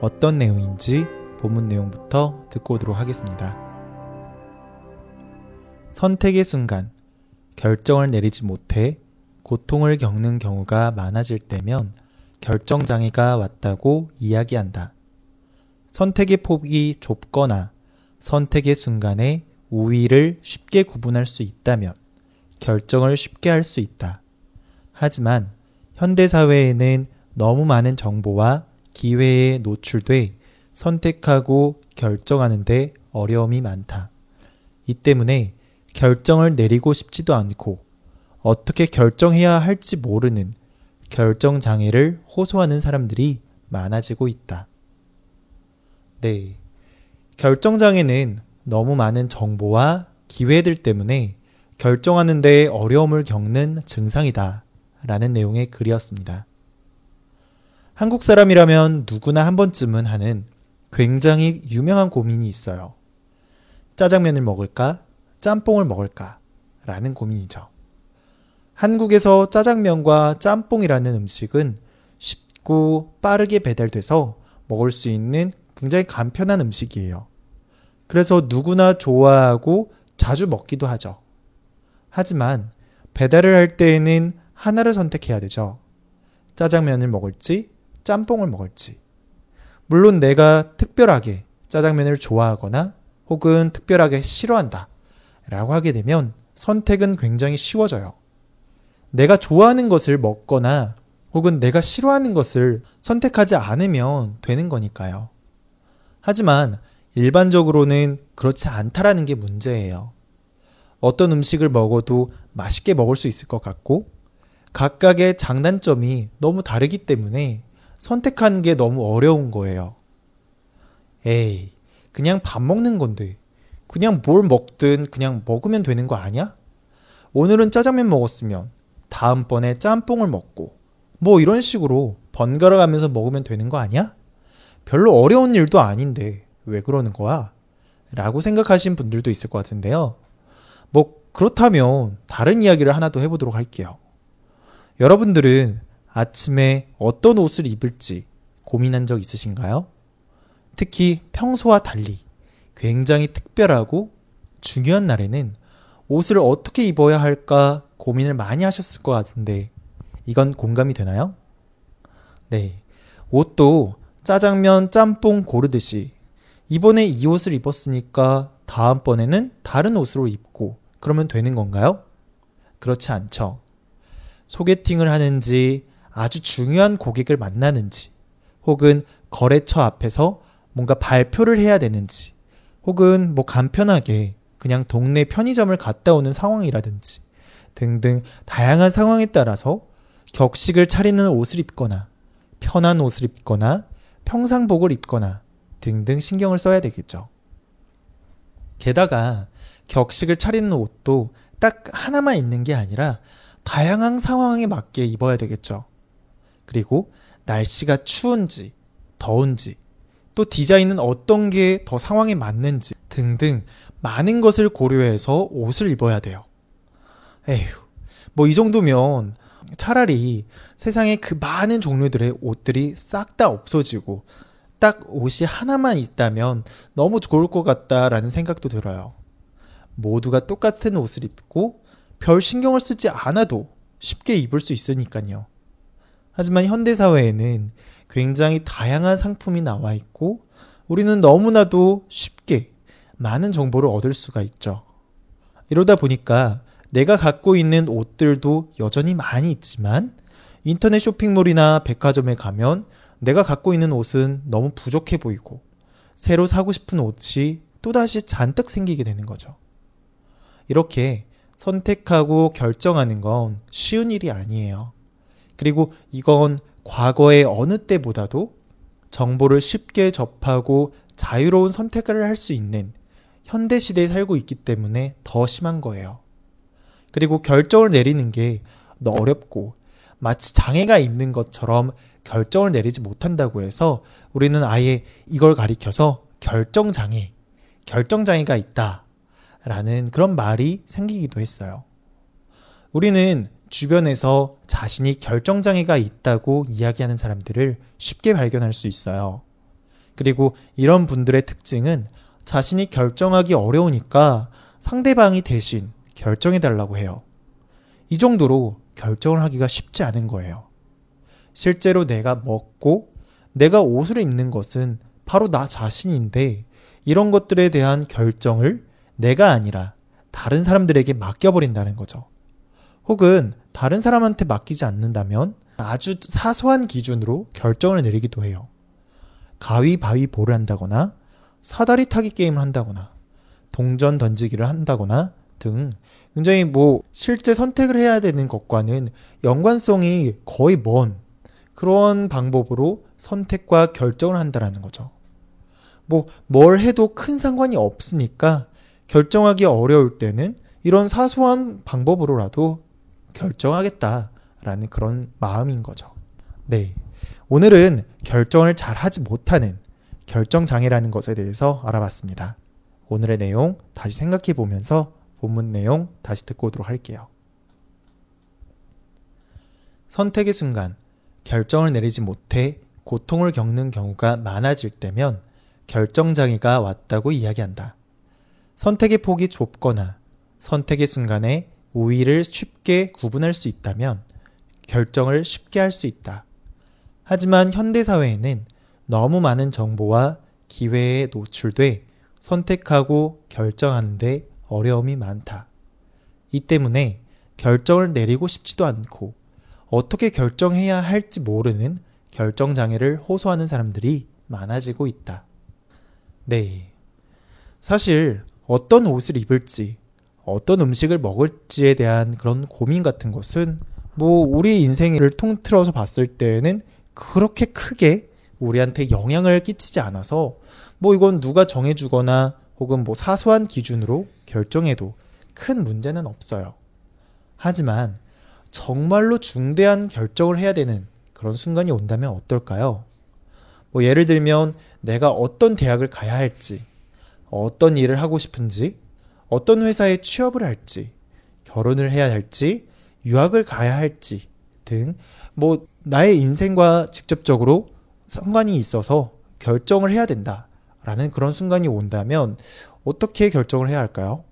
어떤 내용인지 본문 내용부터 듣고 오도록 하겠습니다. 선택의 순간, 결정을 내리지 못해 고통을 겪는 경우가 많아질 때면 결정장애가 왔다고 이야기한다. 선택의 폭이 좁거나 선택의 순간에 우위를 쉽게 구분할 수 있다면 결정을 쉽게 할 수 있다. 하지만 현대사회에는 너무 많은 정보와 기회에 노출돼 선택하고 결정하는데 어려움이 많다. 이 때문에 결정을 내리고 싶지도 않고 어떻게 결정해야 할지 모르는 결정 장애를 호소하는 사람들이 많아지고 있다. 네. 결정 장애는 너무 많은 정보와 기회들 때문에 결정하는 데 어려움을 겪는 증상이다. 라는 내용의 글이었습니다. 한국 사람이라면 누구나 한 번쯤은 하는 굉장히 유명한 고민이 있어요. 짜장면을 먹을까? 짬뽕을 먹을까? 라는 고민이죠. 한국에서 짜장면과 짬뽕이라는 음식은 쉽고 빠르게 배달돼서 먹을 수 있는 굉장히 간편한 음식이에요. 그래서 누구나 좋아하고 자주 먹기도 하죠. 하지만 배달을 할 때에는 하나를 선택해야 되죠. 짜장면을 먹을지, 짬뽕을 먹을지. 물론 내가 특별하게 짜장면을 좋아하거나 혹은 특별하게 싫어한다. 라고 하게 되면 선택은 굉장히 쉬워져요. 내가 좋아하는 것을 먹거나 혹은 내가 싫어하는 것을 선택하지 않으면 되는 거니까요. 하지만 일반적으로는 그렇지 않다라는 게 문제예요. 어떤 음식을 먹어도 맛있게 먹을 수 있을 것 같고, 각각의 장단점이 너무 다르기 때문에 선택하는 게 너무 어려운 거예요. 에이, 그냥 밥 먹는 건데, 그냥 뭘 먹든 그냥 먹으면 되는 거 아니야? 오늘은 짜장면 먹었으면, 다음번에 짬뽕을 먹고, 뭐 이런 식으로 번갈아 가면서 먹으면 되는 거 아니야? 별로 어려운 일도 아닌데 왜 그러는 거야? 라고 생각하신 분들도 있을 것 같은데요. 뭐 그렇다면 다른 이야기를 하나 더 해보도록 할게요. 여러분들은 아침에 어떤 옷을 입을지 고민한 적 있으신가요? 특히 평소와 달리 굉장히 특별하고 중요한 날에는 옷을 어떻게 입어야 할까 고민을 많이 하셨을 것 같은데 이건 공감이 되나요? 네. 옷도 짜장면, 짬뽕 고르듯이 이번에 이 옷을 입었으니까 다음번에는 다른 옷으로 입고 그러면 되는 건가요? 그렇지 않죠. 소개팅을 하는지 아주 중요한 고객을 만나는지 혹은 거래처 앞에서 뭔가 발표를 해야 되는지 혹은 뭐 간편하게 그냥 동네 편의점을 갔다 오는 상황이라든지 등등 다양한 상황에 따라서 격식을 차리는 옷을 입거나 편한 옷을 입거나 평상복을 입거나 등등 신경을 써야 되겠죠. 게다가 격식을 차리는 옷도 딱 하나만 있는 게 아니라 다양한 상황에 맞게 입어야 되겠죠. 그리고 날씨가 추운지, 더운지, 또 디자인은 어떤 게 더 상황에 맞는지 등등 많은 것을 고려해서 옷을 입어야 돼요. 에휴, 뭐 이 정도면 차라리 세상에 그 많은 종류들의 옷들이 싹 다 없어지고 딱 옷이 하나만 있다면 너무 좋을 것 같다라는 생각도 들어요. 모두가 똑같은 옷을 입고 별 신경을 쓰지 않아도 쉽게 입을 수 있으니까요. 하지만 현대사회에는 굉장히 다양한 상품이 나와 있고 우리는 너무나도 쉽게 많은 정보를 얻을 수가 있죠. 이러다 보니까 내가 갖고 있는 옷들도 여전히 많이 있지만 인터넷 쇼핑몰이나 백화점에 가면 내가 갖고 있는 옷은 너무 부족해 보이고 새로 사고 싶은 옷이 또다시 잔뜩 생기게 되는 거죠. 이렇게 선택하고 결정하는 건 쉬운 일이 아니에요. 그리고 이건 과거의 어느 때보다도 정보를 쉽게 접하고 자유로운 선택을 할 수 있는 현대 시대에 살고 있기 때문에 더 심한 거예요. 그리고 결정을 내리는 게 어렵고 마치 장애가 있는 것처럼 결정을 내리지 못한다고 해서 우리는 아예 이걸 가리켜서 결정장애, 결정장애가 있다. 라는 그런 말이 생기기도 했어요. 우리는 주변에서 자신이 결정장애가 있다고 이야기하는 사람들을 쉽게 발견할 수 있어요. 그리고 이런 분들의 특징은 자신이 결정하기 어려우니까 상대방이 대신 결정해달라고 해요. 이 정도로 결정을 하기가 쉽지 않은 거예요. 실제로 내가 먹고 내가 옷을 입는 것은 바로 나 자신인데 이런 것들에 대한 결정을 내가 아니라 다른 사람들에게 맡겨버린다는 거죠. 혹은 다른 사람한테 맡기지 않는다면 아주 사소한 기준으로 결정을 내리기도 해요. 가위바위보를 한다거나 사다리 타기 게임을 한다거나 동전 던지기를 한다거나 등 굉장히 뭐 실제 선택을 해야 되는 것과는 연관성이 거의 먼 그런 방법으로 선택과 결정을 한다라는 거죠. 뭐 뭘 해도 큰 상관이 없으니까 결정하기 어려울 때는 이런 사소한 방법으로라도 결정하겠다라는 그런 마음인 거죠. 네. 오늘은 결정을 잘 하지 못하는 결정장애라는 것에 대해서 알아봤습니다. 오늘의 내용 다시 생각해 보면서 본문 내용 다시 듣고 오도록 할게요. 선택의 순간 결정을 내리지 못해 고통을 겪는 경우가 많아질 때면 결정장애가 왔다고 이야기한다. 선택의 폭이 좁거나 선택의 순간에 우위를 쉽게 구분할 수 있다면 결정을 쉽게 할 수 있다. 하지만 현대사회에는 너무 많은 정보와 기회에 노출돼 선택하고 결정하는데 어려움이 많다. 이 때문에 결정을 내리고 싶지도 않고 어떻게 결정해야 할지 모르는 결정장애를 호소하는 사람들이 많아지고 있다. 네. 사실 어떤 옷을 입을지, 어떤 음식을 먹을지에 대한 그런 고민 같은 것은 뭐 우리 인생을 통틀어서 봤을 때는 그렇게 크게 우리한테 영향을 끼치지 않아서 뭐 이건 누가 정해주거나 혹은 뭐 사소한 기준으로 결정해도 큰 문제는 없어요. 하지만 정말로 중대한 결정을 해야 되는 그런 순간이 온다면 어떨까요? 뭐 예를 들면 내가 어떤 대학을 가야 할지, 어떤 일을 하고 싶은지, 어떤 회사에 취업을 할지, 결혼을 해야 할지, 유학을 가야 할지 등 뭐 나의 인생과 직접적으로 상관이 있어서 결정을 해야 된다라는 그런 순간이 온다면 어떻게 결정을 해야 할까요?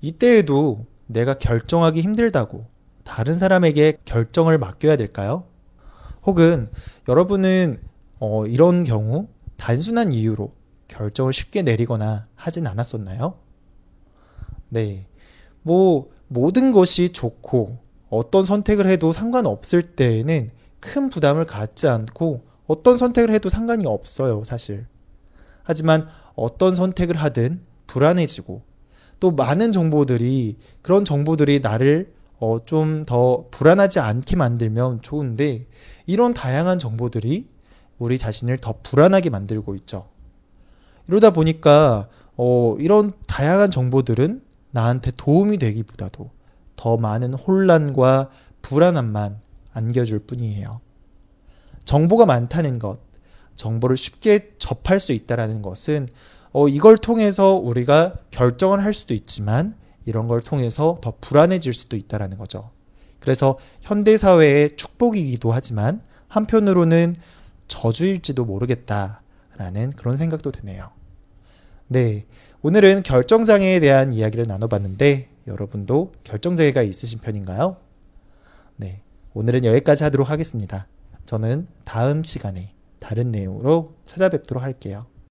이때에도 내가 결정하기 힘들다고 다른 사람에게 결정을 맡겨야 될까요? 혹은 여러분은 어, 이런 경우 단순한 이유로 결정을 쉽게 내리거나 하진 않았었나요? 네. 뭐, 모든 것이 좋고 어떤 선택을 해도 상관없을 때에는 큰 부담을 갖지 않고 어떤 선택을 해도 상관이 없어요, 사실. 하지만 어떤 선택을 하든 불안해지고 또 많은 정보들이 그런 정보들이 나를 어, 좀 더 불안하지 않게 만들면 좋은데 이런 다양한 정보들이 우리 자신을 더 불안하게 만들고 있죠. 이러다 보니까 어, 이런 다양한 정보들은 나한테 도움이 되기보다도 더 많은 혼란과 불안함만 안겨줄 뿐이에요. 정보가 많다는 것, 정보를 쉽게 접할 수 있다라는 것은 어, 이걸 통해서 우리가 결정을 할 수도 있지만 이런 걸 통해서 더 불안해질 수도 있다라는 거죠. 그래서 현대 사회의 축복이기도 하지만 한편으로는 저주일지도 모르겠다라는 그런 생각도 드네요. 네. 오늘은 결정장애에 대한 이야기를 나눠봤는데 여러분도 결정장애가 있으신 편인가요? 네. 오늘은 여기까지 하도록 하겠습니다. 저는 다음 시간에 다른 내용으로 찾아뵙도록 할게요.